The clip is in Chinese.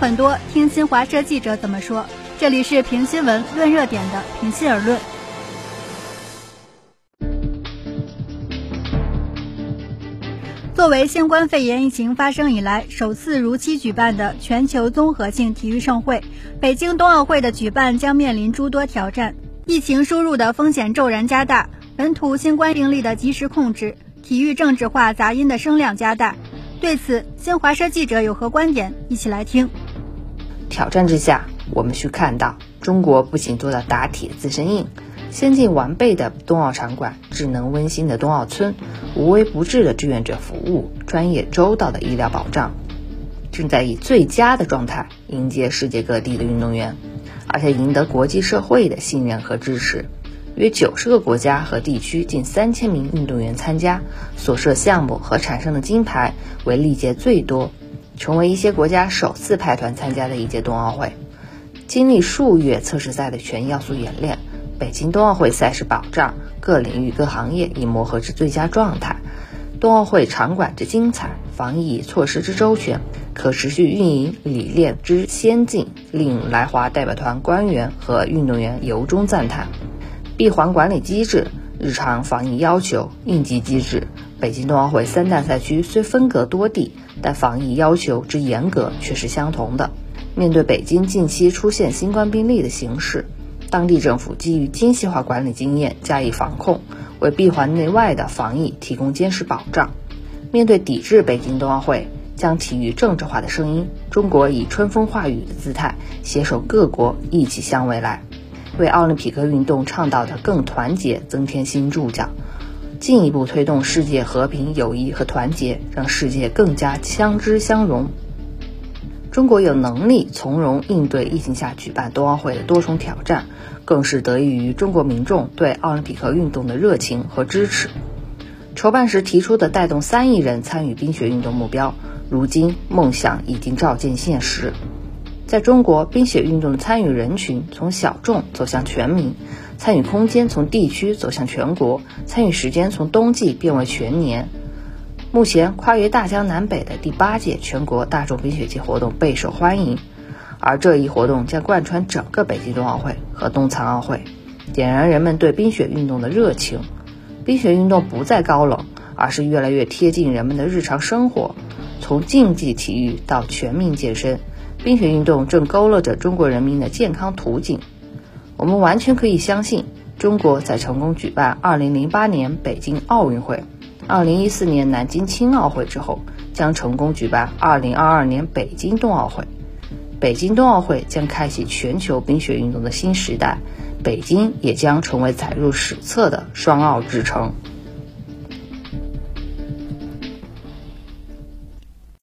很多，听新华社记者怎么说。这里是评新闻、论热点的平心而论。作为新冠肺炎疫情发生以来首次如期举办的全球综合性体育盛会，北京冬奥会的举办将面临诸多挑战。疫情输入的风险骤然加大，本土新冠病例的及时控制，体育政治化杂音的声量加大。对此，新华社记者有何观点？一起来听。挑战之下，我们需看到中国不仅做到打铁自身硬。先进完备的冬奥场馆、智能温馨的冬奥村、无微不至的志愿者服务、专业周到的医疗保障，正在以最佳的状态迎接世界各地的运动员，而且赢得国际社会的信任和支持。约九十个国家和地区，近三千名运动员参加，所设项目和产生的金牌为历届最多，成为一些国家首次派团参加的一届冬奥会。经历数月测试赛的全要素演练。北京冬奥会赛事保障各领域各行业已磨合至最佳状态，冬奥会场馆之精彩，防疫措施之周全，可持续运营理念之先进，令来华代表团官员和运动员由衷赞叹。闭环管理机制、日常防疫要求、应急机制，北京冬奥会三大赛区虽分隔多地，但防疫要求之严格却是相同的。面对北京近期出现新冠病例的形势。当地政府基于精细化管理经验加以防控，为闭环内外的防疫提供坚实保障。面对抵制北京冬奥会、将体育政治化的声音，中国以春风化雨的姿态，携手各国一起向未来，为奥林匹克运动倡导的更团结增添新注脚，进一步推动世界和平、友谊和团结，让世界更加相知相融。中国有能力从容应对疫情下举办冬奥会的多重挑战，更是得益于中国民众对奥林匹克运动的热情和支持。筹办时提出的带动三亿人参与冰雪运动目标，如今梦想已经照进现实。在中国，冰雪运动的参与人群从小众走向全民，参与空间从地区走向全国，参与时间从冬季变为全年。目前，跨越大江南北的第八届全国大众冰雪节活动备受欢迎，而这一活动将贯穿整个北京冬奥会和冬残奥会，点燃人们对冰雪运动的热情。冰雪运动不再高冷，而是越来越贴近人们的日常生活。从竞技体育到全民健身，冰雪运动正勾勒着中国人民的健康图景。我们完全可以相信，中国在成功举办2008年北京奥运会。二零一四年南京青奥会之后，将成功举办二零二二年北京冬奥会。北京冬奥会将开启全球冰雪运动的新时代，北京也将成为载入史册的双奥之城。